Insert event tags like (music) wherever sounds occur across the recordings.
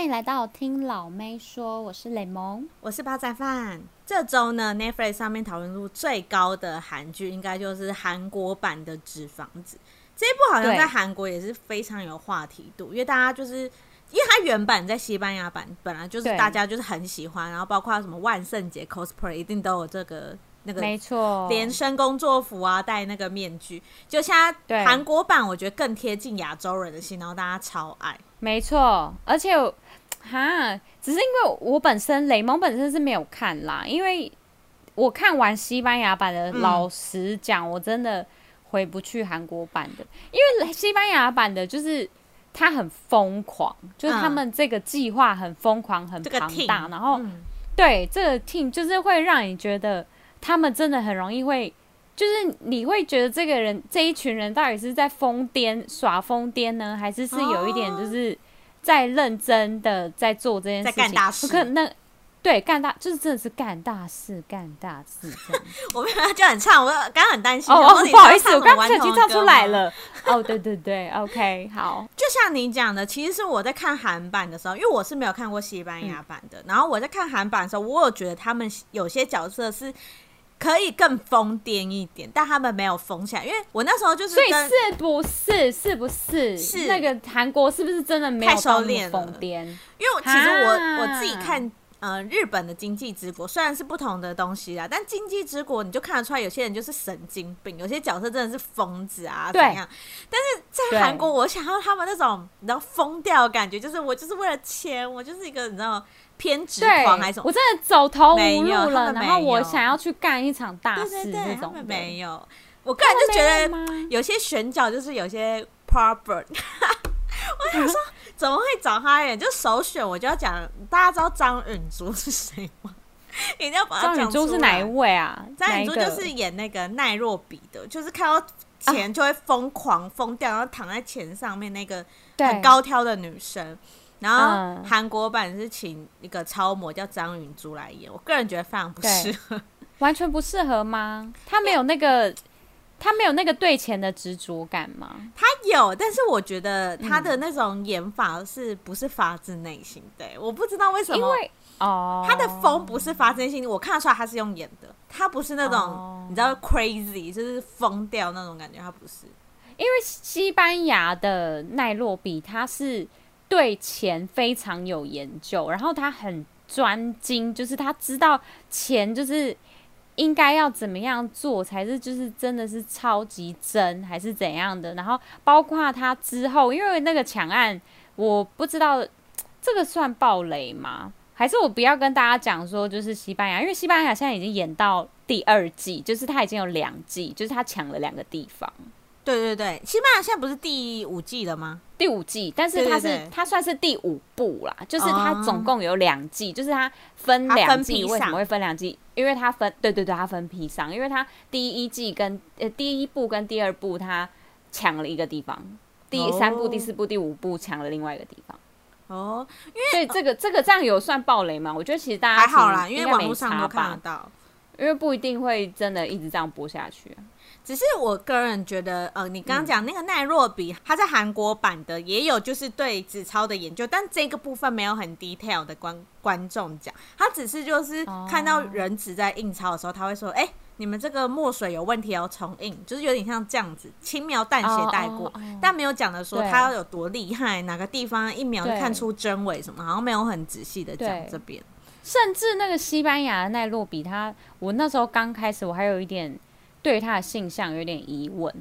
欢迎来到听老妹说，我是雷蒙，我是煲仔饭。这周呢，Netflix 上面讨论度最高的韩剧，应该就是韩国版的《纸房子》。这一部好像在韩国也是非常有话题度，因为大家就是因为它原版在西班牙版本来就是大家就是很喜欢，然后包括什么万圣节 cosplay 一定都有这个。那个没错，连身工作服啊，戴那个面具，就现在韩国版，我觉得更贴近亚洲人的心，然后大家超爱。没错，而且哈，只是因为我本身雷蒙本身是没有看啦，因为我看完西班牙版的，老实讲，我真的回不去韩国版的，因为西班牙版的就是他很疯狂，就是他们这个计划很疯狂，很庞大，然后对这个 team 就是会让你觉得。他们真的很容易会，就是你会觉得这个人这一群人到底是在疯癫耍疯癫呢，还是是有一点就是在认真的在做这件事情？在干大事？不可能，对，干大就是真的是干大事，干大事这样。(laughs) 我没有就很唱，我刚刚很担心。哦哦，不好意思，我刚刚已经唱出来了。哦，对对对，OK，好。就像你讲的，其实是我在看韩版的时候，因为我是没有看过西班牙版的，嗯、然后我在看韩版的时候，我有觉得他们有些角色是。可以更疯癫一点，但他们没有疯起来，因为我那时候就是，所以是不是是不是是那个韩国是不是真的没有太收敛疯癫？因为其实我我自己看呃日本的经济之国虽然是不同的东西啊，但经济之国你就看得出来有些人就是神经病，有些角色真的是疯子啊怎样？但是在韩国，我想要他们那种你知道疯掉的感觉，就是我就是为了钱，我就是一个你知道。偏执狂还是什么？我真的走投无路了，然后我想要去干一场大事。这种没有，我个人就觉得有些选角就是有些 proper。(laughs) 我想说，怎么会找他演？就首选，我就要讲，大家知道张允珠是谁吗？(laughs) 一定要把他讲出来。张允珠是哪一位啊？张允珠就是演那个奈若比的，就是看到钱就会疯狂疯掉，然后躺在钱上面那个很高挑的女生。然后韩国版是请一个超模叫张允珠来演，我个人觉得非常不适合，完全不适合吗？他没有那个，他没有那个对钱的执着感吗？他有，但是我觉得他的那种演法是不是发自内心的？嗯、我不知道为什么，因为哦，他的疯不是发自内心，我看得出来他是用演的，他不是那种、哦、你知道 crazy 就是疯掉那种感觉，他不是。因为西班牙的奈洛比他是。对钱非常有研究，然后他很专精，就是他知道钱就是应该要怎么样做才是就是真的是超级真还是怎样的。然后包括他之后，因为那个抢案，我不知道这个算暴雷吗？还是我不要跟大家讲说就是西班牙，因为西班牙现在已经演到第二季，就是他已经有两季，就是他抢了两个地方。对对对，西班牙现在不是第五季了吗？第五季，但是它是它算是第五部啦，就是它总共有两季，哦、就是它分两季。为什么会分两季？因为它分，对对对，它分批上，因为它第一季跟呃第一部跟第二部它抢了一个地方，第三部、哦、第四部、第五部抢了另外一个地方。哦，因为所以这个这个这样有算暴雷吗？我觉得其实大家还好啦，因为网络上都看得到，因为不一定会真的一直这样播下去。只是我个人觉得，呃，你刚刚讲那个奈若比，他在韩国版的也有就是对纸钞的研究，但这个部分没有很 detail 的观观众讲，他只是就是看到人纸在印钞的时候，他会说，哎、欸，你们这个墨水有问题，要重印，就是有点像这样子轻描淡写带过，但没有讲的说他要有多厉害，哪个地方一秒就看出真伪什么，好像没有很仔细的讲这边。甚至那个西班牙的奈若比，他我那时候刚开始，我还有一点。对他的性向有点疑问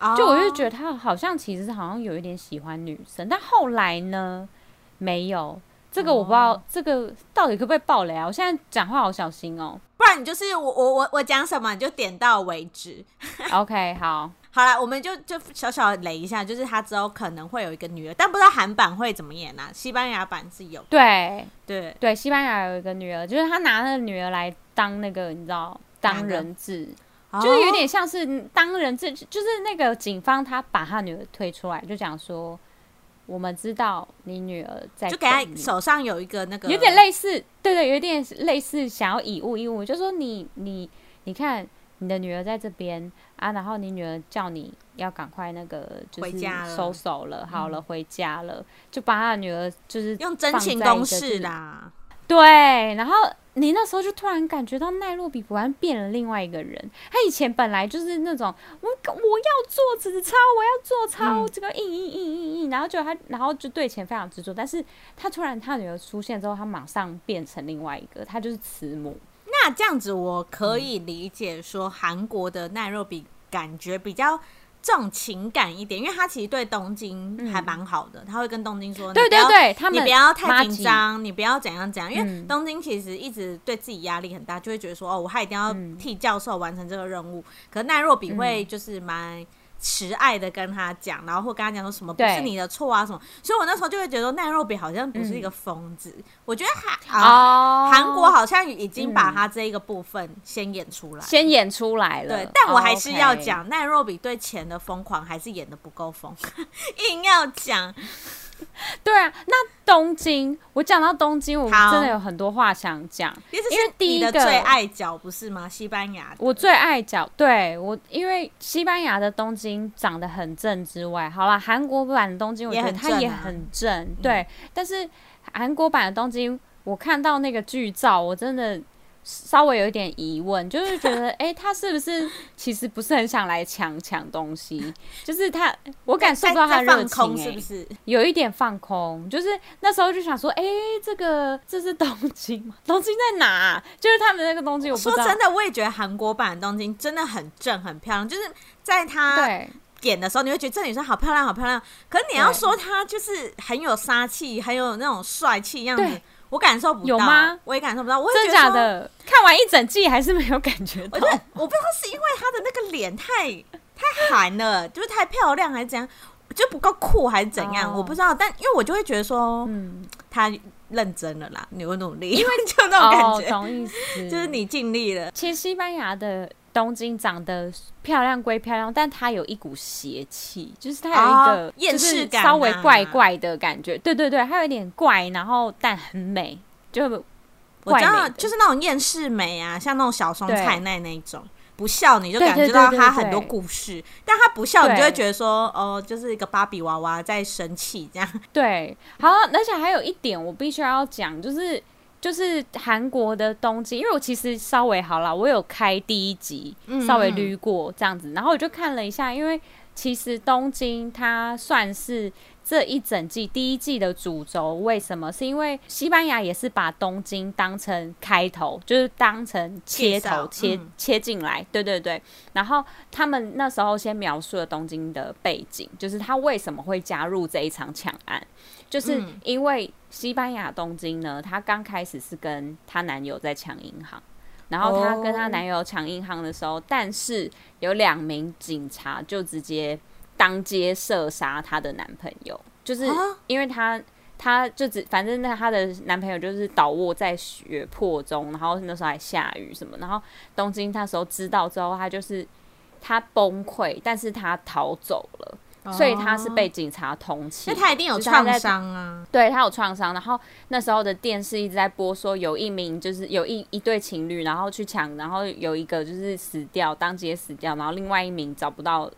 ，oh. 就我就觉得他好像其实好像有一点喜欢女生，但后来呢，没有这个我不知道，oh. 这个到底可不可以爆雷啊？我现在讲话好小心哦，不然你就是我我我我讲什么你就点到为止。OK，好，好了，我们就就小小雷一下，就是他之后可能会有一个女儿，但不知道韩版会怎么演啊？西班牙版是有，对对对，西班牙有一个女儿，就是他拿那个女儿来当那个你知道当人质。就是有点像是当人质，就是那个警方他把他女儿推出来，就讲说，我们知道你女儿在，就给他手上有一个那个，有点类似，对对，有点类似想要以物易物，就说你你你看你的女儿在这边啊，然后你女儿叫你要赶快那个就是收手了，了好了，回家了，就把他的女儿就是用真情攻势啦。对，然后你那时候就突然感觉到奈洛比果然变了另外一个人。他以前本来就是那种我我要做纸钞，我要做钞，嗯、这个印印印印印，然后就他，然后就对钱非常执着。但是他突然他女儿出现之后，他马上变成另外一个，他就是慈母。那这样子我可以理解说，韩国的奈洛比感觉比较。重情感一点，因为他其实对东京还蛮好的，嗯、他会跟东京说：“对对对，你不要太紧张，你不要怎样怎样。”因为东京其实一直对自己压力很大，就会觉得说：“哦，我还一定要替教授完成这个任务。嗯”可是奈若比会就是蛮。慈爱的跟他讲，然后或跟他讲说什么不是你的错啊什么，所以我那时候就会觉得奈若比好像不是一个疯子。嗯、我觉得韩啊，韩、哦、国好像已经把他这一个部分先演出来，先演出来了。对，但我还是要讲奈若比对钱的疯狂还是演的不够疯，(laughs) 硬要讲。(laughs) 对啊，那东京，我讲到东京，我真的有很多话想讲，因为第一个最爱角不是吗？西班牙，我最爱角，对我，因为西班牙的东京长得很正之外，好了，韩国版的东京我觉得它也很正，对，但是韩国版的东京，我看到那个剧照，我真的。稍微有一点疑问，就是觉得，哎、欸，他是不是其实不是很想来抢抢东西？就是他，我感受到他热情、欸，是不是有一点放空？就是那时候就想说，哎、欸，这个这是东京吗？东京在哪、啊？就是他们那个东京，我不知道。说真的，我也觉得韩国版的东京真的很正、很漂亮。就是在他演的时候，你会觉得这女生好漂亮、好漂亮。可是你要说她就是很有杀气、很有那种帅气样子。我感受不到，有吗？我也感受不到。我真的假的？看完一整季还是没有感觉到。我觉得我不知道是因为他的那个脸太太寒了，就是太漂亮，还是怎样？就不够酷，还是怎样？我不知道。但因为我就会觉得说，嗯，他认真了啦，你会努力，因为 (laughs) 就那种感觉，懂意思？就是你尽力了。其实西班牙的。东京长得漂亮归漂亮，但它有一股邪气，就是它有一个厌世感，稍微怪怪的感觉。对对对，它有一点怪，然后但很美，就我知道，就是那种厌世美啊，像那种小松菜奈那种，不笑你就感觉到它很多故事，但它不笑你就会觉得说，哦，就是一个芭比娃娃在生气这样。对，好，而且还有一点我必须要讲，就是。就是韩国的东京，因为我其实稍微好了，我有开第一集，稍微捋过这样子，然后我就看了一下，因为其实东京它算是这一整季第一季的主轴，为什么？是因为西班牙也是把东京当成开头，就是当成切头切、嗯、切进来，对对对。然后他们那时候先描述了东京的背景，就是他为什么会加入这一场抢案。就是因为西班牙东京呢，她刚开始是跟她男友在抢银行，然后她跟她男友抢银行的时候，但是有两名警察就直接当街射杀她的男朋友，就是因为她她就只反正那她的男朋友就是倒卧在血泊中，然后那时候还下雨什么，然后东京那时候知道之后，她就是她崩溃，但是她逃走了。所以他是被警察通缉，那他一定有创伤啊。对，他有创伤，然后那时候的电视一直在播说，有一名就是有一一对情侣，然后去抢，然后有一个就是死掉，当街死掉，然后另外一名找不到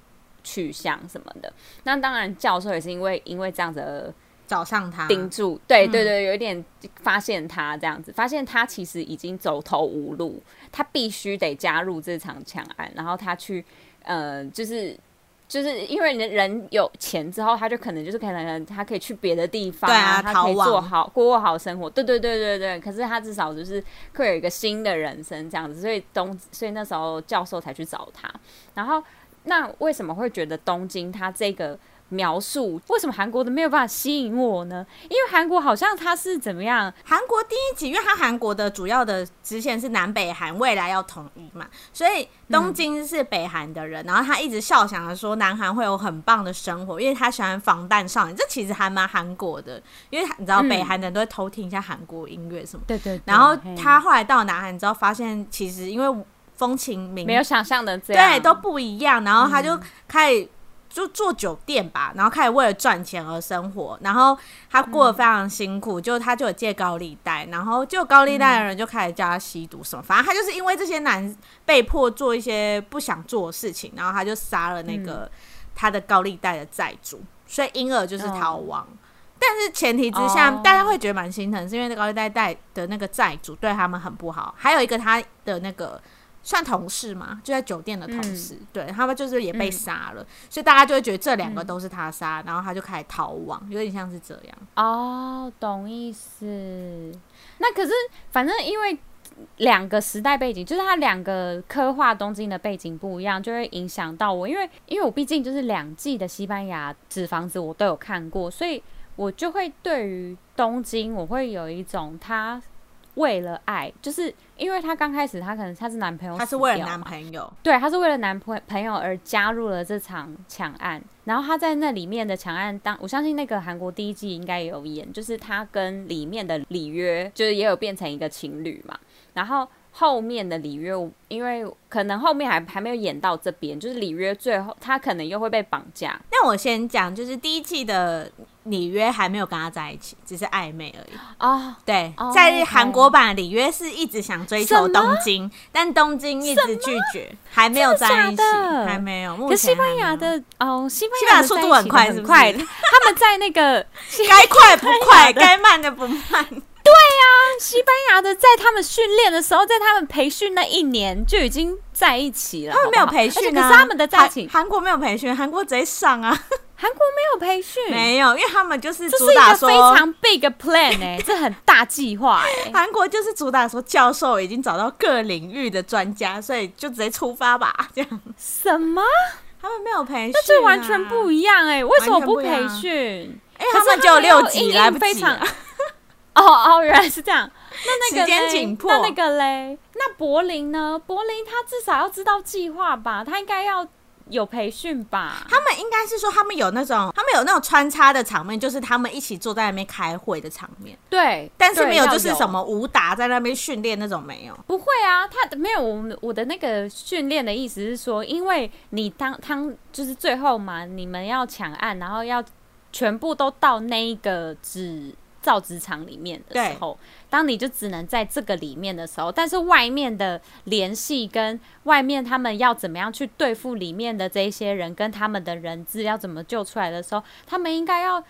去向什么的。那当然，教授也是因为因为这样子而找上他，盯住。对对对，有一点发现他这样子，发现他其实已经走投无路，他必须得加入这场抢案，然后他去呃，就是。就是因为人人有钱之后，他就可能就是可能他可以去别的地方，对啊，他可以做好过好生活。对对对对对。可是他至少就是会有一个新的人生这样子，所以东，所以那时候教授才去找他。然后那为什么会觉得东京他这个？描述为什么韩国的没有办法吸引我呢？因为韩国好像它是怎么样？韩国第一集，因为它韩国的主要的支线是南北韩未来要统一嘛，所以东京是北韩的人，嗯、然后他一直笑想着说南韩会有很棒的生活，因为他喜欢防弹少年，这其实还蛮韩国的，因为你知道北韩的人都会偷听一下韩国音乐什么，对，对对。然后他后来到南韩之后，发现其实因为风情民没有想象的这样，对都不一样，然后他就开始。就做酒店吧，然后开始为了赚钱而生活，然后他过得非常辛苦，嗯、就他就有借高利贷，然后就高利贷的人就开始叫他吸毒什么，嗯、反正他就是因为这些男被迫做一些不想做的事情，然后他就杀了那个他的高利贷的债主，所以因而就是逃亡。嗯、但是前提之下，大家会觉得蛮心疼，是因为那高利贷贷的那个债主对他们很不好，还有一个他的那个。算同事嘛，就在酒店的同事，嗯、对他们就是也被杀了，嗯、所以大家就会觉得这两个都是他杀，嗯、然后他就开始逃亡，有点像是这样。哦，懂意思。那可是反正因为两个时代背景，就是他两个刻画东京的背景不一样，就会影响到我。因为因为我毕竟就是两季的西班牙纸房子我都有看过，所以我就会对于东京我会有一种他。为了爱，就是因为他刚开始，他可能他是男朋友，他是为了男朋友，对，他是为了男朋朋友而加入了这场抢案。然后他在那里面的抢案当，我相信那个韩国第一季应该也有演，就是他跟里面的里约，就是也有变成一个情侣嘛。然后后面的里约，因为可能后面还还没有演到这边，就是里约最后他可能又会被绑架。那我先讲，就是第一季的。里约还没有跟他在一起，只是暧昧而已。哦，对，在韩国版里约是一直想追求东京，但东京一直拒绝，还没有在一起，还没有。可西班牙的哦，西班牙速度很快，很快。他们在那个 (laughs) 该快不快，该慢的不慢。西班牙的在他们训练的时候，在他们培训那一年就已经在一起了。他们没有培训啊，可是他们的在一起，韩国没有培训，韩国直接上啊。韩国没有培训，没有，因为他们就是主打说非常 big plan 哎、欸，(laughs) 这很大计划哎。韩国就是主打说教授已经找到各领域的专家，所以就直接出发吧，这样。什么？他们没有培训、啊，那这完全不一样哎、欸，为什么不培训？哎，他们就有六级，来不及。哦哦，原来是这样。那那个时间紧迫，那那个嘞？那柏林呢？柏林他至少要知道计划吧？他应该要。有培训吧？他们应该是说，他们有那种，他们有那种穿插的场面，就是他们一起坐在那边开会的场面。对，但是没有，就是什么武打在那边训练那种没有。不会啊，他没有。我我的那个训练的意思是说，因为你当当就是最后嘛，你们要抢案，然后要全部都到那一个纸造纸厂里面的时候。当你就只能在这个里面的时候，但是外面的联系跟外面他们要怎么样去对付里面的这些人，跟他们的人质要怎么救出来的时候，他们应该要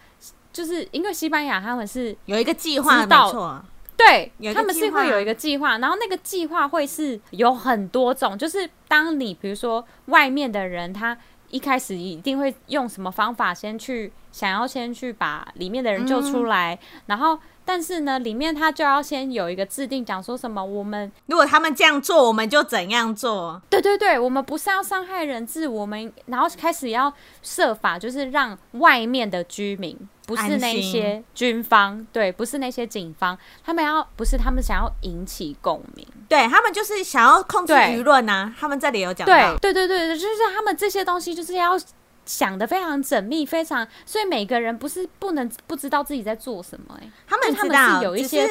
就是因为西班牙他们是有一个计划，没错，对，他们是会有一个计划，然后那个计划会是有很多种，就是当你比如说外面的人，他一开始一定会用什么方法先去想要先去把里面的人救出来，嗯、然后。但是呢，里面他就要先有一个制定，讲说什么，我们如果他们这样做，我们就怎样做？对对对，我们不是要伤害人质，我们然后开始要设法，就是让外面的居民，不是那些军方，对，不是那些警方，他们要不是他们想要引起共鸣，对他们就是想要控制舆论啊。他们这里有讲到，对对对对，就是他们这些东西就是要。想的非常缜密，非常，所以每个人不是不能不知道自己在做什么哎、欸，他们，他们是有一些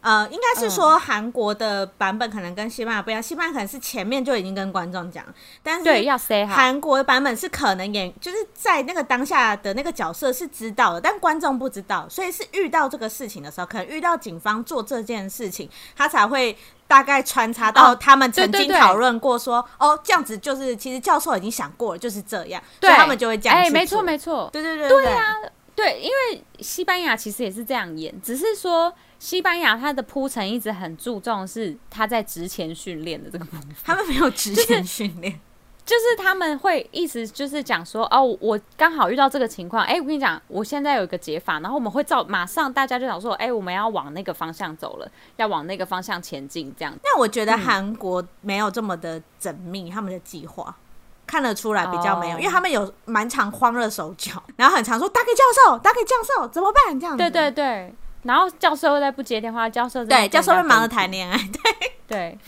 呃，应该是说韩国的版本可能跟西班牙不一样，西班牙可能是前面就已经跟观众讲，但是对要 say 韩国的版本是可能演就是在那个当下的那个角色是知道的，但观众不知道，所以是遇到这个事情的时候，可能遇到警方做这件事情，他才会。大概穿插到他们曾经讨论过说，哦，哦，这样子就是其实教授已经想过了，就是这样，对。所以他们就会这样。哎、欸，没错没错，对对对对啊，对，因为西班牙其实也是这样演，只是说西班牙它的铺陈一直很注重是他在职前训练的这个部分，他们没有职前训练。就是就是他们会一直就是讲说哦，我刚好遇到这个情况，哎、欸，我跟你讲，我现在有一个解法，然后我们会照马上大家就想说，哎、欸，我们要往那个方向走了，要往那个方向前进，这样。那我觉得韩国没有这么的缜密，他们的计划看得出来比较没有，哦、因为他们有蛮常慌了手脚，然后很常说打给教授，打给教授怎么办？这样子。对对对，然后教授在不接电话，教授对教授会忙着谈恋爱，对 (laughs) 对。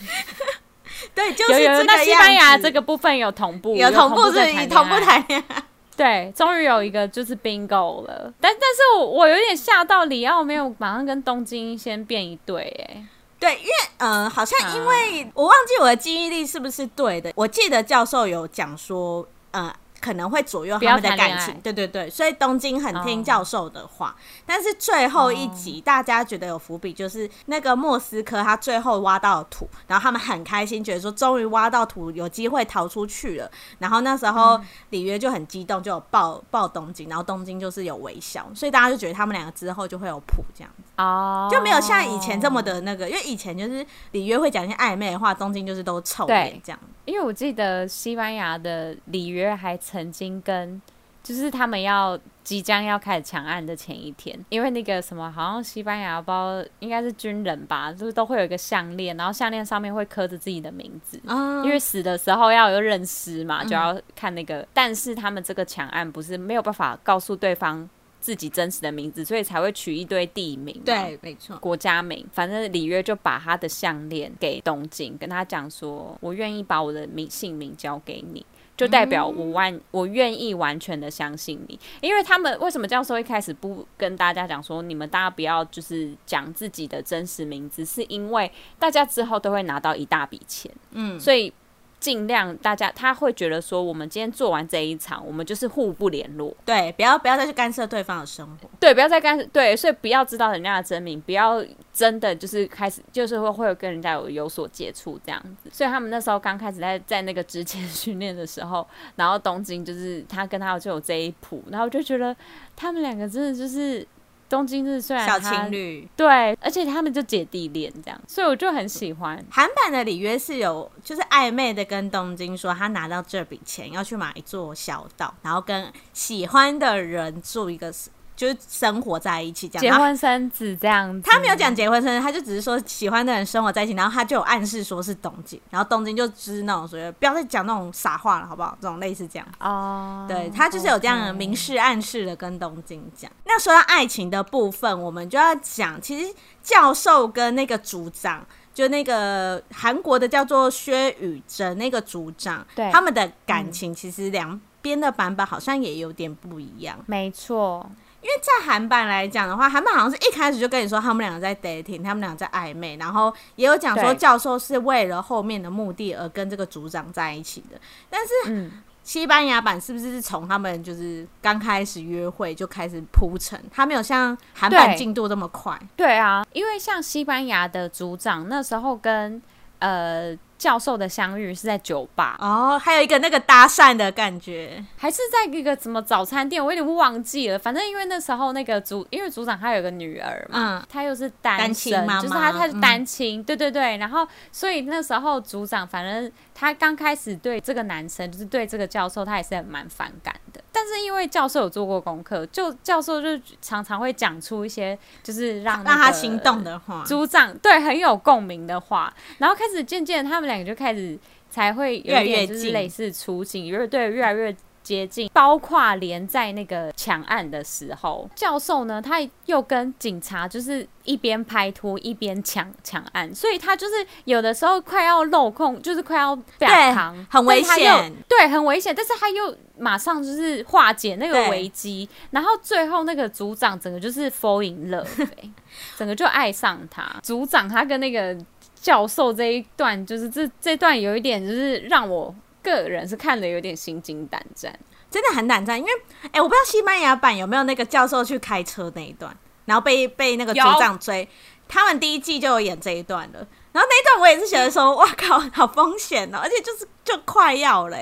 对，(laughs) 就是这个那西班牙这个部分有同步，有同步是以同步谈恋爱。(laughs) 对，终于有一个就是 bingo 了，但但是我我有点吓到，里奥没有马上跟东京先变一对，哎，对，因为呃，好像因为我忘记我的记忆力是不是对的，我记得教授有讲说，呃。可能会左右他们的感情。对对对，所以东京很听教授的话。哦、但是最后一集、哦、大家觉得有伏笔，就是那个莫斯科他最后挖到土，然后他们很开心，觉得说终于挖到土，有机会逃出去了。然后那时候里约就很激动，就有抱抱东京，然后东京就是有微笑，所以大家就觉得他们两个之后就会有谱这样子。哦，就没有像以前这么的那个，因为以前就是里约会讲一些暧昧的话，东京就是都臭脸这样。因为我记得西班牙的里约还曾经跟，就是他们要即将要开始抢案的前一天，因为那个什么，好像西班牙包应该是军人吧，就是都会有一个项链，然后项链上面会刻着自己的名字，嗯、因为死的时候要有认尸嘛，就要看那个。嗯、但是他们这个抢案不是没有办法告诉对方。自己真实的名字，所以才会取一堆地名。对，没错，国家名。反正里约就把他的项链给东京，跟他讲说：“我愿意把我的名姓名交给你，就代表我完，嗯、我愿意完全的相信你。”因为他们为什么教授一开始不跟大家讲说，你们大家不要就是讲自己的真实名字，是因为大家之后都会拿到一大笔钱。嗯，所以。尽量大家他会觉得说，我们今天做完这一场，我们就是互不联络，对，不要不要再去干涉对方的生活，对，不要再干涉，对，所以不要知道人家的真名，不要真的就是开始就是会会有跟人家有有所接触这样子。所以他们那时候刚开始在在那个之前训练的时候，然后东京就是他跟他就有这一谱，然后我就觉得他们两个真的就是。东京日虽然小情侣，对，而且他们就姐弟恋这样，所以我就很喜欢。韩版的里约是有就是暧昧的跟东京说，他拿到这笔钱要去买一座小岛，然后跟喜欢的人住一个。就是生活在一起，这样结婚生子这样子。他没有讲结婚生子，他就只是说喜欢的人生活在一起，然后他就有暗示说是东京，然后东京就只是那种说不要再讲那种傻话了，好不好？这种类似这样哦，对他就是有这样的明示暗示的跟东京讲。那说到爱情的部分，我们就要讲，其实教授跟那个组长，就那个韩国的叫做薛宇珍那个组长，对他们的感情其实两边的版本好像也有点不一样。没错。因为在韩版来讲的话，韩版好像是一开始就跟你说他们两个在 dating，他们两个在暧昧，然后也有讲说教授是为了后面的目的而跟这个组长在一起的。但是西班牙版是不是是从他们就是刚开始约会就开始铺陈？他没有像韩版进度这么快。对。对啊，因为像西班牙的组长那时候跟呃。教授的相遇是在酒吧哦，还有一个那个搭讪的感觉，还是在一个什么早餐店，我有点忘记了。反正因为那时候那个组，因为组长他有个女儿嘛，嗯、他又是单身，嘛就是他他是单亲，嗯、对对对。然后所以那时候组长，反正他刚开始对这个男生，就是对这个教授，他也是很蛮反感的。但是因为教授有做过功课，就教授就常常会讲出一些就是让让他心动的话，组长对很有共鸣的话，然后开始渐渐他们两个就开始才会有点就是类似出镜，越对越来越。接近，包括连在那个抢案的时候，教授呢，他又跟警察就是一边拍拖一边抢抢案，所以他就是有的时候快要漏空，就是快要被扛，很危险，对，很危险。但是他又马上就是化解那个危机，然后最后那个组长整个就是 fall in love，(laughs) 整个就爱上他。组长他跟那个教授这一段，就是这这段有一点就是让我。个人是看了有点心惊胆战，真的很胆战，因为哎、欸，我不知道西班牙版有没有那个教授去开车那一段，然后被被那个组长追，他们第一季就有演这一段了。然后那一段我也是觉得说，哇靠，好风险哦，而且就是就快要了。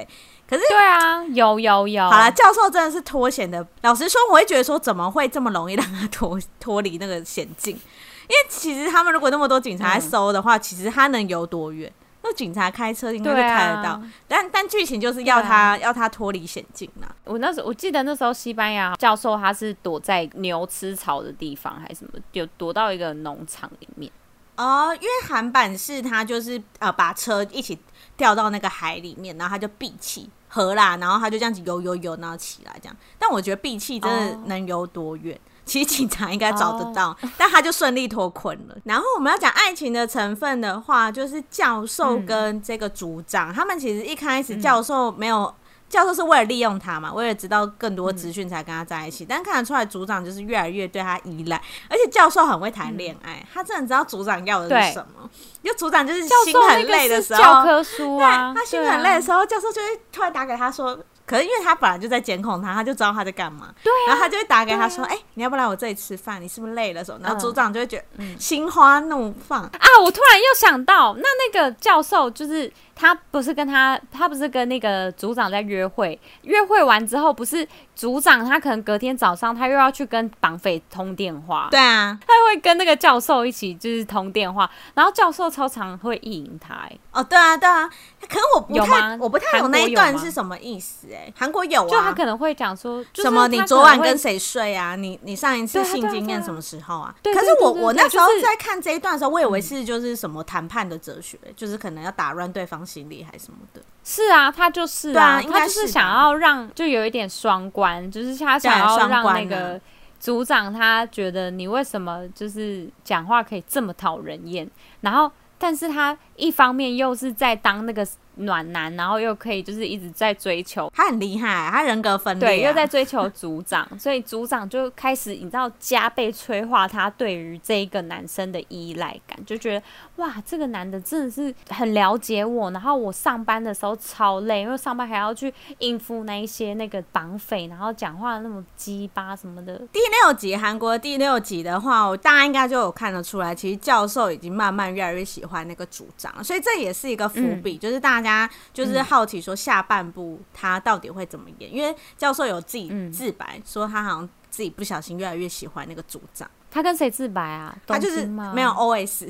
可是对啊，有有有，好了，教授真的是脱险的。老实说，我会觉得说，怎么会这么容易让他脱脱离那个险境？因为其实他们如果那么多警察来搜的话，嗯、其实他能游多远？那警察开车应该就开得到，啊、但但剧情就是要他、啊、要他脱离险境呐。我那时候我记得那时候西班牙教授他是躲在牛吃草的地方还是什么，就躲到一个农场里面。哦，因为韩版是他就是呃把车一起掉到那个海里面，然后他就闭气合啦，然后他就这样子游游游，然后起来这样。但我觉得闭气真的能游多远？哦其实警察应该找得到，oh. (laughs) 但他就顺利脱困了。然后我们要讲爱情的成分的话，就是教授跟这个组长，嗯、他们其实一开始教授没有，嗯、教授是为了利用他嘛，为了知道更多资讯才跟他在一起。嗯、但看得出来，组长就是越来越对他依赖，而且教授很会谈恋爱，嗯、他真的知道组长要的是什么。因为组长就是心很累的时候，教科书啊，对，他心很累的时候，啊、教授就会突然打给他说。可是因为他本来就在监控他，他就知道他在干嘛。对、啊，然后他就会打给他说：“哎、啊欸，你要不来我这里吃饭？你是不是累了？”什么？然后组长就会觉得心花怒放、嗯、啊！我突然又想到，那那个教授就是。他不是跟他，他不是跟那个组长在约会，约会完之后，不是组长他可能隔天早上他又要去跟绑匪通电话，对啊，他会跟那个教授一起就是通电话，然后教授超常会意淫他，哎，哦，对啊，对啊，可是我不太，我不太懂那一段是什么意思，哎，韩国有啊，就他可能会讲说什么你昨晚跟谁睡啊？你你上一次性经验什么时候啊？可是我我那时候在看这一段的时候，我以为是就是什么谈判的哲学，就是可能要打乱对方。心理还是什么的？是啊，他就是啊，啊他就是想要让就有一点双关，就是他想要让那个组长他觉得你为什么就是讲话可以这么讨人厌，然后但是他一方面又是在当那个。暖男，然后又可以就是一直在追求，他很厉害，他人格分裂，对，又在追求组长，(laughs) 所以组长就开始你知道加倍催化他对于这一个男生的依赖感，就觉得哇，这个男的真的是很了解我，然后我上班的时候超累，因为上班还要去应付那一些那个绑匪，然后讲话那么鸡巴什么的。第六集韩国第六集的话，我大家应该就有看得出来，其实教授已经慢慢越来越喜欢那个组长，所以这也是一个伏笔，嗯、就是大家。他就是好奇说下半部他到底会怎么演，因为教授有自己自白说他好像自己不小心越来越喜欢那个组长。他跟谁自白啊？他就是没有 OS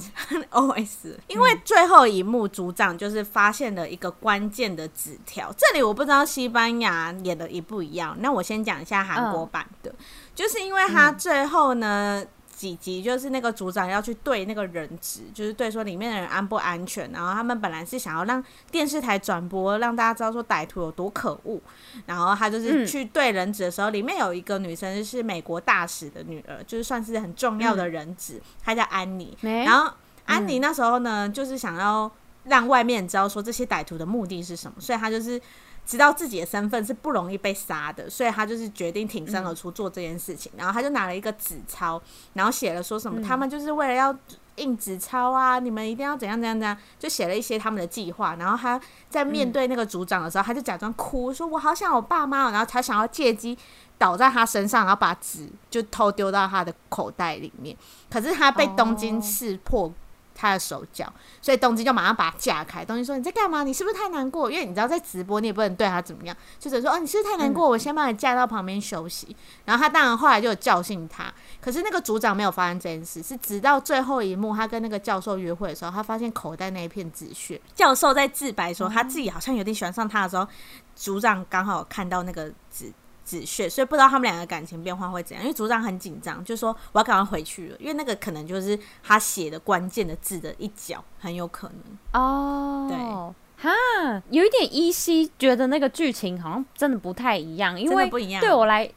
OS，(laughs) 因为最后一幕组长就是发现了一个关键的纸条。这里我不知道西班牙演的一不一样，那我先讲一下韩国版的，就是因为他最后呢。几集就是那个组长要去对那个人质，就是对说里面的人安不安全。然后他们本来是想要让电视台转播，让大家知道说歹徒有多可恶。然后他就是去对人质的时候，里面有一个女生是美国大使的女儿，就是算是很重要的人质，她叫安妮。然后安妮那时候呢，就是想要让外面知道说这些歹徒的目的是什么，所以她就是。知道自己的身份是不容易被杀的，所以他就是决定挺身而出做这件事情。然后他就拿了一个纸钞，然后写了说什么，他们就是为了要印纸钞啊，你们一定要怎样怎样怎样，就写了一些他们的计划。然后他在面对那个组长的时候，他就假装哭，说我好想我爸妈。然后他想要借机倒在他身上，然后把纸就偷丢到他的口袋里面。可是他被东京刺破。他的手脚，所以东京就马上把他架开。东京说：“你在干嘛？你是不是太难过？因为你知道在直播，你也不能对他怎么样。就是说，哦，你是不是太难过？我先帮你架到旁边休息。然后他当然后来就有教训他。可是那个组长没有发生这件事，是直到最后一幕，他跟那个教授约会的时候，他发现口袋那一片纸屑。教授在自白说他自己好像有点喜欢上他的时候，组长刚好看到那个纸。”止血，所以不知道他们两个感情变化会怎样。因为组长很紧张，就说我要赶快回去了，因为那个可能就是他写的关键的字的一角，很有可能哦。对，哈，有一点依稀觉得那个剧情好像真的不太一样，因为对我来。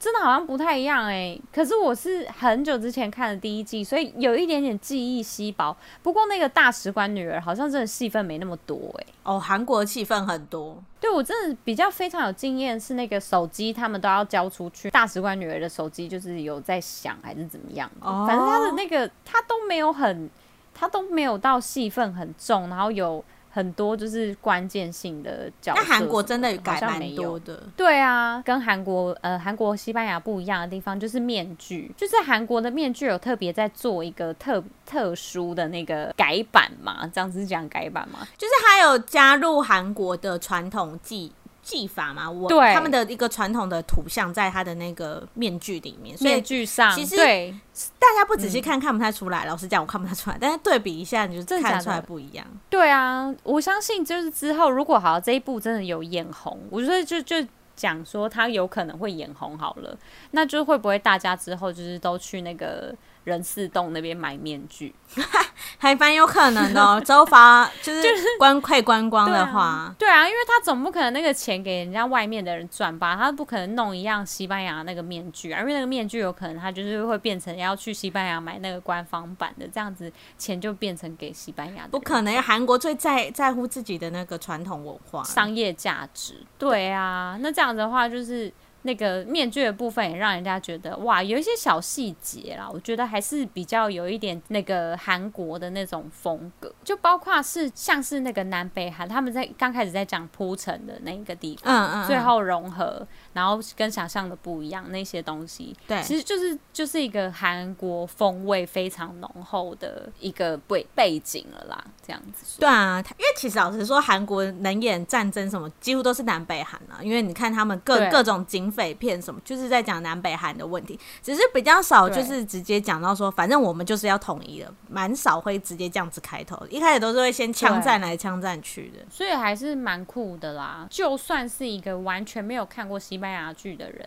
真的好像不太一样哎、欸，可是我是很久之前看的第一季，所以有一点点记忆稀薄。不过那个大使馆女儿好像真的戏份没那么多哎、欸。哦，韩国戏份很多。对，我真的比较非常有经验是那个手机，他们都要交出去。大使馆女儿的手机就是有在响还是怎么样？哦，反正他的那个他都没有很，他都没有到戏份很重，然后有。很多就是关键性的角色，那韩国真的改蛮多的。对啊，跟韩国呃韩国西班牙不一样的地方就是面具，就是韩国的面具有特别在做一个特特殊的那个改版嘛，这样子是讲改版嘛，就是还有加入韩国的传统技。技法嘛，我对他们的一个传统的图像在他的那个面具里面，面具上其实对大家不仔细看看不太出来。嗯、老实讲，我看不太出来，但是对比一下，你就看出来不一样。对啊，我相信就是之后如果好这一部真的有眼红，我觉得就就讲说他有可能会眼红好了，那就会不会大家之后就是都去那个。仁寺洞那边买面具，(laughs) 还蛮有可能的哦。(laughs) 周发就是观快观光的话，对啊，因为他总不可能那个钱给人家外面的人赚吧？他不可能弄一样西班牙那个面具啊，因为那个面具有可能他就是会变成要去西班牙买那个官方版的，这样子钱就变成给西班牙的。不可能，韩国最在在乎自己的那个传统文化、商业价值。对啊，那这样子的话就是。那个面具的部分也让人家觉得哇，有一些小细节啦，我觉得还是比较有一点那个韩国的那种风格，就包括是像是那个南北韩，他们在刚开始在讲铺陈的那个地方，嗯嗯，最后融合，然后跟想象的不一样那些东西，对，其实就是就是一个韩国风味非常浓厚的一个背背景了啦，这样子。对啊，因为其实老实说，韩国能演战争什么，几乎都是南北韩啊，因为你看他们各各种警匪片什么，就是在讲南北韩的问题，只是比较少就是直接讲到说，反正我们就是要统一的，蛮少会直接这样子开头，一开始都是会先枪战来枪战去的，所以还是蛮酷的啦。就算是一个完全没有看过西班牙剧的人，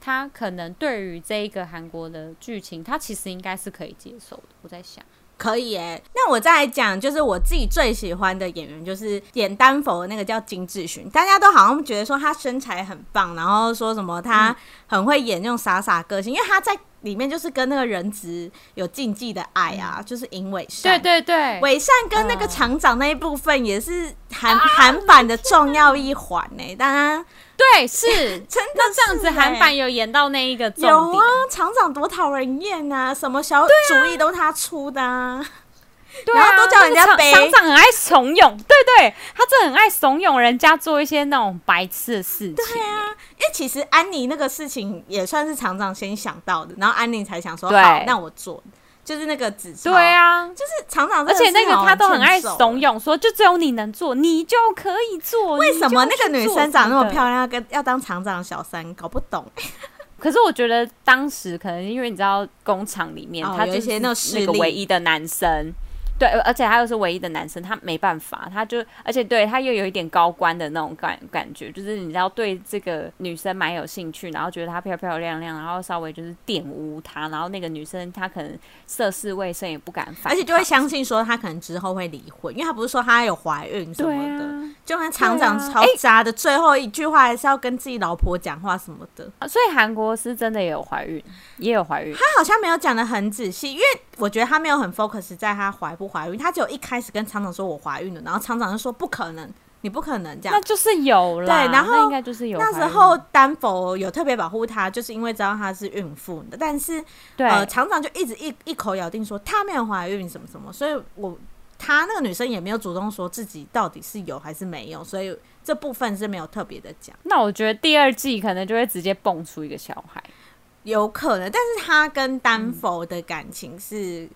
他可能对于这一个韩国的剧情，他其实应该是可以接受的。我在想。可以诶，那我再来讲，就是我自己最喜欢的演员，就是演丹佛的那个叫金智勋。大家都好像觉得说他身材很棒，然后说什么他很会演那种傻傻个性，因为他在里面就是跟那个人质有禁忌的爱啊，就是尹伟善。对对对，伟善跟那个厂长那一部分也是韩韩版的重要一环呢，当然。对，是 (laughs) 真的。那这样子，韩版有演到那一个重点。有啊，厂长多讨人厌啊，什么小主意都他出的啊。对啊，然后都叫人家背。厂长很爱怂恿，对对，他真的很爱怂恿人家做一些那种白痴的事情。对啊，因为其实安妮那个事情也算是厂长先想到的，然后安妮才想说好，那我做。就是那个纸钞，对啊，就是厂长，而且那个他都很爱怂恿，说就只有你能做，你就可以做。为什么那个女生长那么漂亮，要跟要当厂长小三，搞不懂。(laughs) 可是我觉得当时可能因为你知道工厂里面他这些那个唯一的男生。对，而且他又是唯一的男生，他没办法，他就而且对他又有一点高官的那种感感觉，就是你知道对这个女生蛮有兴趣，然后觉得她漂漂亮亮，然后稍微就是玷污她，然后那个女生她可能涉世未深也不敢反，而且就会相信说她可能之后会离婚，因为她不是说她有怀孕什么的，啊、就跟厂长超渣的，最后一句话还是要跟自己老婆讲话什么的，所以韩国是真的也有怀孕，也有怀孕，他好像没有讲的很仔细，因为我觉得他没有很 focus 在她怀不怀孕，他只有一开始跟厂长说我怀孕了，然后厂长就说不可能，你不可能这样，那就是有了。对，然后应该就是有。那时候丹佛有特别保护她，就是因为知道她是孕妇的，但是对呃厂长就一直一一口咬定说她没有怀孕什么什么，所以我她那个女生也没有主动说自己到底是有还是没有，所以这部分是没有特别的讲。那我觉得第二季可能就会直接蹦出一个小孩。有可能，但是他跟丹佛的感情是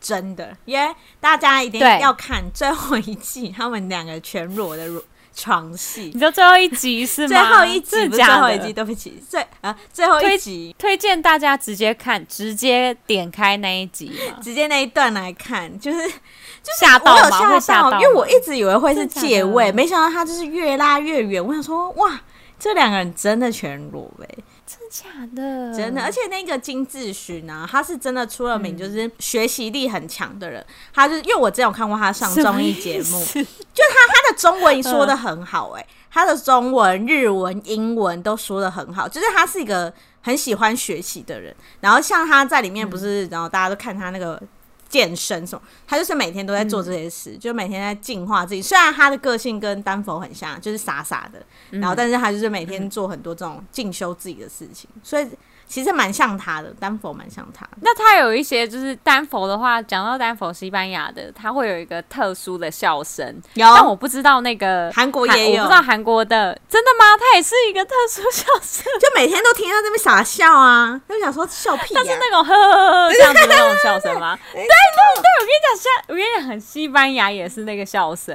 真的，因为、嗯 yeah, 大家一定要看最后一季他们两个全裸的床戏。你知道最后一集是吗？(laughs) 最后一集不是最后一集，对不起，最啊最后一集推荐大家直接看，直接点开那一集，直接那一段来看，就是就是吓到吗？我有吓到，到因为我一直以为会是借位，没想到他就是越拉越远。我想说，哇，这两个人真的全裸呗、欸。真的假的？真的，而且那个金志勋呢，他是真的出了名，就是学习力很强的人。嗯、他就是因为我之前有看过他上综艺节目，(laughs) 就他他的中文说的很好、欸，哎、嗯，他的中文、日文、英文都说的很好，就是他是一个很喜欢学习的人。然后像他在里面不是，嗯、然后大家都看他那个。健身什么，他就是每天都在做这些事，嗯、就每天在净化自己。虽然他的个性跟丹佛很像，就是傻傻的，嗯、然后但是他就是每天做很多这种进修自己的事情，所以。其实蛮像他的，丹佛蛮像他的。那他有一些就是丹佛的话，讲到丹佛西班牙的，他会有一个特殊的笑声。有，但我不知道那个韩国也有，我不知道韩国的真的吗？他也是一个特殊笑声，就每天都听到这边傻笑啊，就想说笑屁、啊。他是那种呵呵呵这样子的那种笑声吗？(laughs) 对对对，我跟你讲，西我跟你讲，很西班牙也是那个笑声，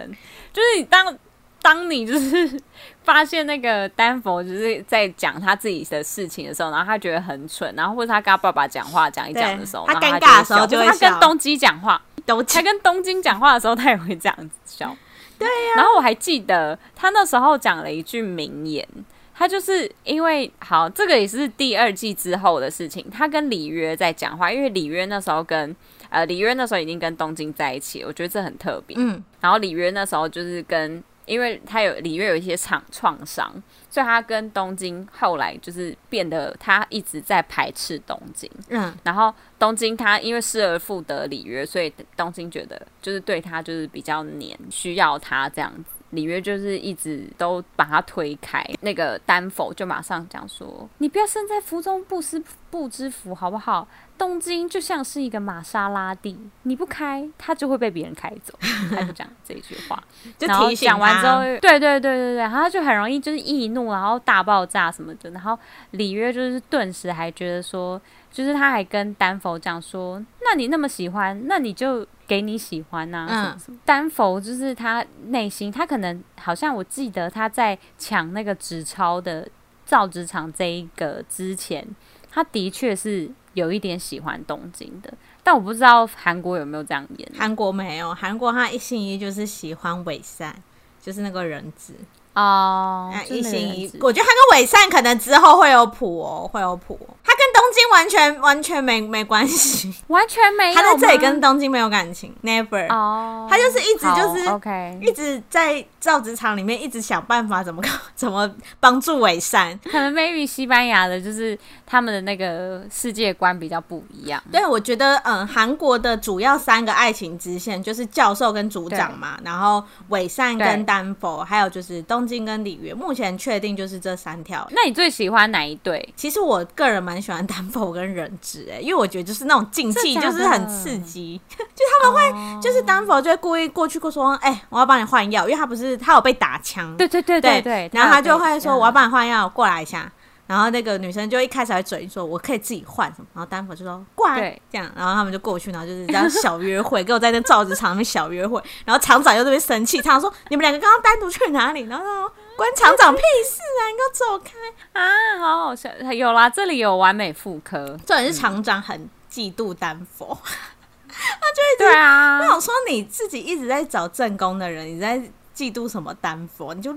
就是你当。当你就是发现那个丹佛就是在讲他自己的事情的时候，然后他觉得很蠢，然后或者他跟他爸爸讲话讲一讲的时候，他尴尬的时候就会笑。他跟东基讲话，他跟东京讲话的时候，他也会这样子笑。对呀、啊。然后我还记得他那时候讲了一句名言，他就是因为好，这个也是第二季之后的事情。他跟里约在讲话，因为里约那时候跟呃里约那时候已经跟东京在一起，我觉得这很特别。嗯。然后里约那时候就是跟。因为他有里约有一些创创伤，所以他跟东京后来就是变得他一直在排斥东京。嗯，然后东京他因为失而复得里约，所以东京觉得就是对他就是比较黏，需要他这样子。里约就是一直都把他推开，那个丹佛就马上讲说：“你不要身在福中不知不知福，好不好？东京就像是一个玛莎拉蒂，你不开，它就会被别人开走。(laughs) ”他就讲这句话，(laughs) 然后讲完之后，对对对对对，然后他就很容易就是易怒，然后大爆炸什么的。然后里约就是顿时还觉得说，就是他还跟丹佛讲说：“那你那么喜欢，那你就。”给你喜欢呐、啊，什么什么？丹佛就是他内心，他可能好像我记得他在抢那个纸钞的造纸厂这一个之前，他的确是有一点喜欢东京的，但我不知道韩国有没有这样演。韩国没有，韩国他一心一意就是喜欢伪善，就是那个人质。哦、oh, 啊，一心一意，我觉得他跟伪善可能之后会有谱哦，会有谱。他跟东京完全完全没没关系，完全没有。他在这里跟东京没有感情，never。哦，他就是一直就是 OK，一直在造纸厂里面一直想办法怎么 (laughs) 怎么帮助伪善。可能 maybe 西班牙的就是他们的那个世界观比较不一样。对，我觉得嗯，韩国的主要三个爱情支线就是教授跟组长嘛，然后伪善跟丹佛，还有就是东。东京跟里约目前确定就是这三条。那你最喜欢哪一对？其实我个人蛮喜欢丹佛跟人质哎，因为我觉得就是那种竞技，就是很刺激。(laughs) 就他们会，哦、就是丹佛就会故意过去说：“哎、欸，我要帮你换药，因为他不是他有被打枪。”对对对对对。然后他就会说：“我要帮你换药，过来一下。”然后那个女生就一开始还嘴说：“我可以自己换什么？”然后丹佛就说：“过来。对”这样，然后他们就过去，然后就是这样小约会，(laughs) 跟我在那造纸厂里面小约会。然后厂长又特别生气，厂长说：“你们两个刚刚单独去哪里？”然后说。关厂长屁事啊！你给我走开啊！好好笑，有啦，这里有完美复刻。重点是厂长很嫉妒丹佛，嗯、(laughs) 他就一直对啊。我想说，你自己一直在找正宫的人，你在嫉妒什么丹佛？你就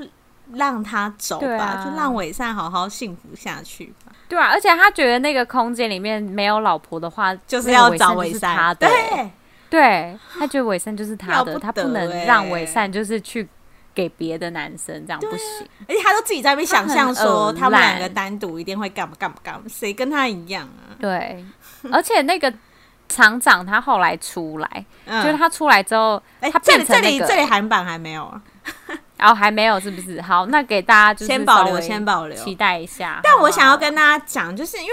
让他走吧，啊、就让伪善好好幸福下去吧。对啊，而且他觉得那个空间里面没有老婆的话，就是要找伪善。他的对，对他觉得伪善就是他的，不欸、他不能让伪善就是去。给别的男生这样不行，而且他都自己在那边想象说他们两个单独一定会干嘛干嘛干嘛，谁跟他一样啊？对，而且那个厂长他后来出来，嗯、就是他出来之后，哎、欸，他变成那个、这里这里这里韩版还没有啊，然后、哦、还没有是不是？好，那给大家就是先保留，先保留，期待一下。但我想要跟大家讲，就是因为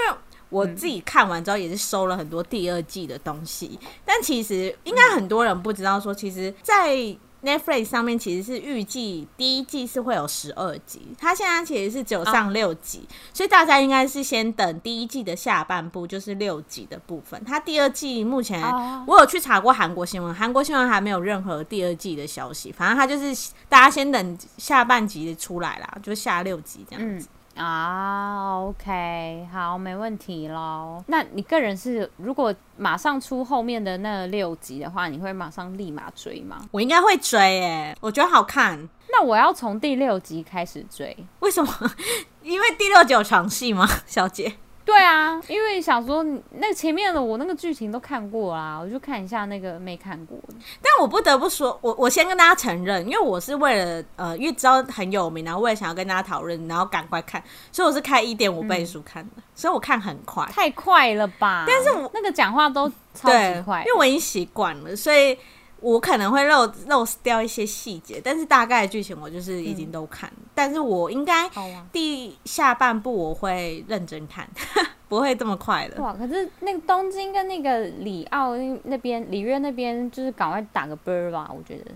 我自己看完之后也是收了很多第二季的东西，嗯、但其实应该很多人不知道，说其实，在 Netflix 上面其实是预计第一季是会有十二集，它现在其实是只有上六集，oh. 所以大家应该是先等第一季的下半部，就是六集的部分。它第二季目前我有去查过韩国新闻，韩国新闻还没有任何第二季的消息，反正它就是大家先等下半集出来啦，就下六集这样子。嗯啊，OK，好，没问题喽。那你个人是如果马上出后面的那六集的话，你会马上立马追吗？我应该会追，诶，我觉得好看。那我要从第六集开始追，为什么？(laughs) 因为第六集有床戏吗，小姐？对啊，因为想说那前面的我那个剧情都看过啦，我就看一下那个没看过。但我不得不说，我我先跟大家承认，因为我是为了呃，因为知道很有名，然后我也想要跟大家讨论，然后赶快看，所以我是开一点五倍速看的，嗯、所以我看很快，太快了吧？但是我那个讲话都超级快，因为我已经习惯了，所以。我可能会漏漏掉一些细节，但是大概的剧情我就是已经都看。嗯、但是我应该第下半部我会认真看，(laughs) 不会这么快的。哇！可是那个东京跟那个里奥那边、里约那边，就是赶快打个啵吧，我觉得。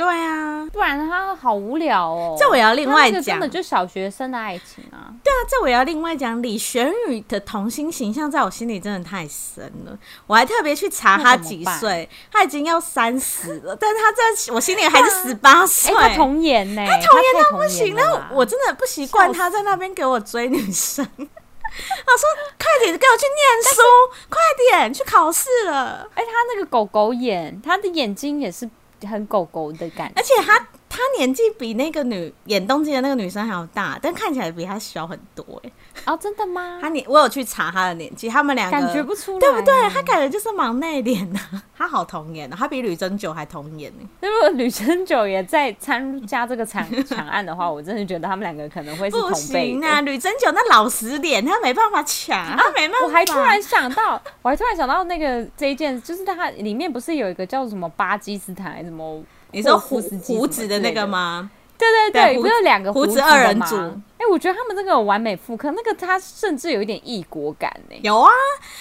对啊，不然他好无聊哦。这我要另外讲，真的就小学生的爱情啊。对啊，这我要另外讲。李玄宇的童星形象在我心里真的太深了，我还特别去查他几岁，他已经要三十了，但是他在我心里还是十八岁。他童颜呢？他童颜到不行，那我真的不习惯他在那边给我追女生。他说：“快点给我去念书，快点去考试了。”哎，他那个狗狗眼，他的眼睛也是。很狗狗的感觉，而且他他年纪比那个女演东京的那个女生还要大，但看起来比她小很多哎。哦，真的吗？他年我有去查他的年纪，他们两个感觉不出来，对不对？他感觉就是蛮内敛的，(laughs) 他好童颜的，他比吕珍九还童颜呢。如果吕珍九也在参加这个抢抢 (laughs) 案的话，我真的觉得他们两个可能会是同辈。不行啊，吕珍九那老实脸，他没办法抢，他没办法。我还突然想到，我还突然想到那个这一件，就是他里面不是有一个叫什么巴基斯坦还是什么？你说胡胡子的那个吗？对对对，不是两个胡子二人组？哎、欸，我觉得他们这个有完美复刻，那个他甚至有一点异国感呢。有啊，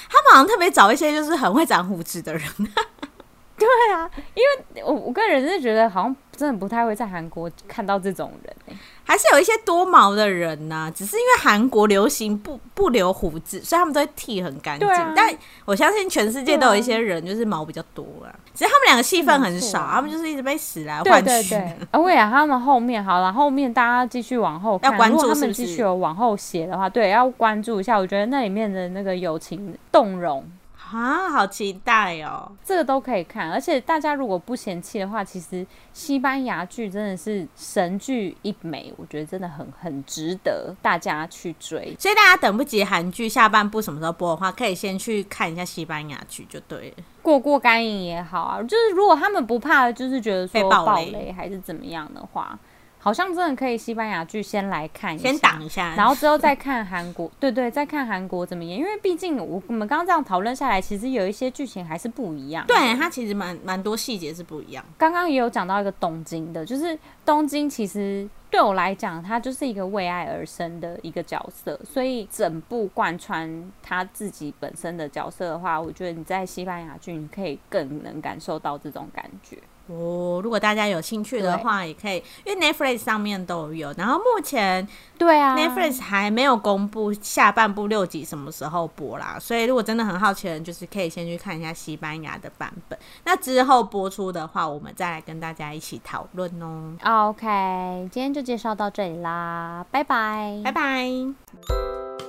他们好像特别找一些就是很会长胡子的人。(laughs) 对啊，因为我我个人是觉得好像真的不太会在韩国看到这种人，还是有一些多毛的人呐、啊。只是因为韩国流行不不留胡子，所以他们都会剃很干净。啊、但我相信全世界都有一些人就是毛比较多啊。只是他们两个戏份很少，他们就是一直被死来换去。对对对。啊，他们后面好了，后面大家继续往后看，要关注是不是？如果他们继续有往后写的话，对，要关注一下。我觉得那里面的那个友情动容。啊，好期待哦！这个都可以看，而且大家如果不嫌弃的话，其实西班牙剧真的是神剧一枚，我觉得真的很很值得大家去追。所以大家等不及韩剧下半部什么时候播的话，可以先去看一下西班牙剧就对了，过过干瘾也好啊。就是如果他们不怕，就是觉得说暴雷还是怎么样的话。好像真的可以西班牙剧先来看一下，先挡一下，然后之后再看韩国。对，(laughs) 对对，再看韩国怎么演，因为毕竟我我们刚刚这样讨论下来，其实有一些剧情还是不一样。对，它其实蛮蛮多细节是不一样。刚刚也有讲到一个东京的，就是东京其实对我来讲，它就是一个为爱而生的一个角色，所以整部贯穿他自己本身的角色的话，我觉得你在西班牙剧你可以更能感受到这种感觉。哦，如果大家有兴趣的话，也可以，因为 Netflix 上面都有。然后目前，对啊，Netflix 还没有公布下半部六集什么时候播啦。所以如果真的很好奇的人，就是可以先去看一下西班牙的版本。那之后播出的话，我们再来跟大家一起讨论哦。OK，今天就介绍到这里啦，拜拜，拜拜。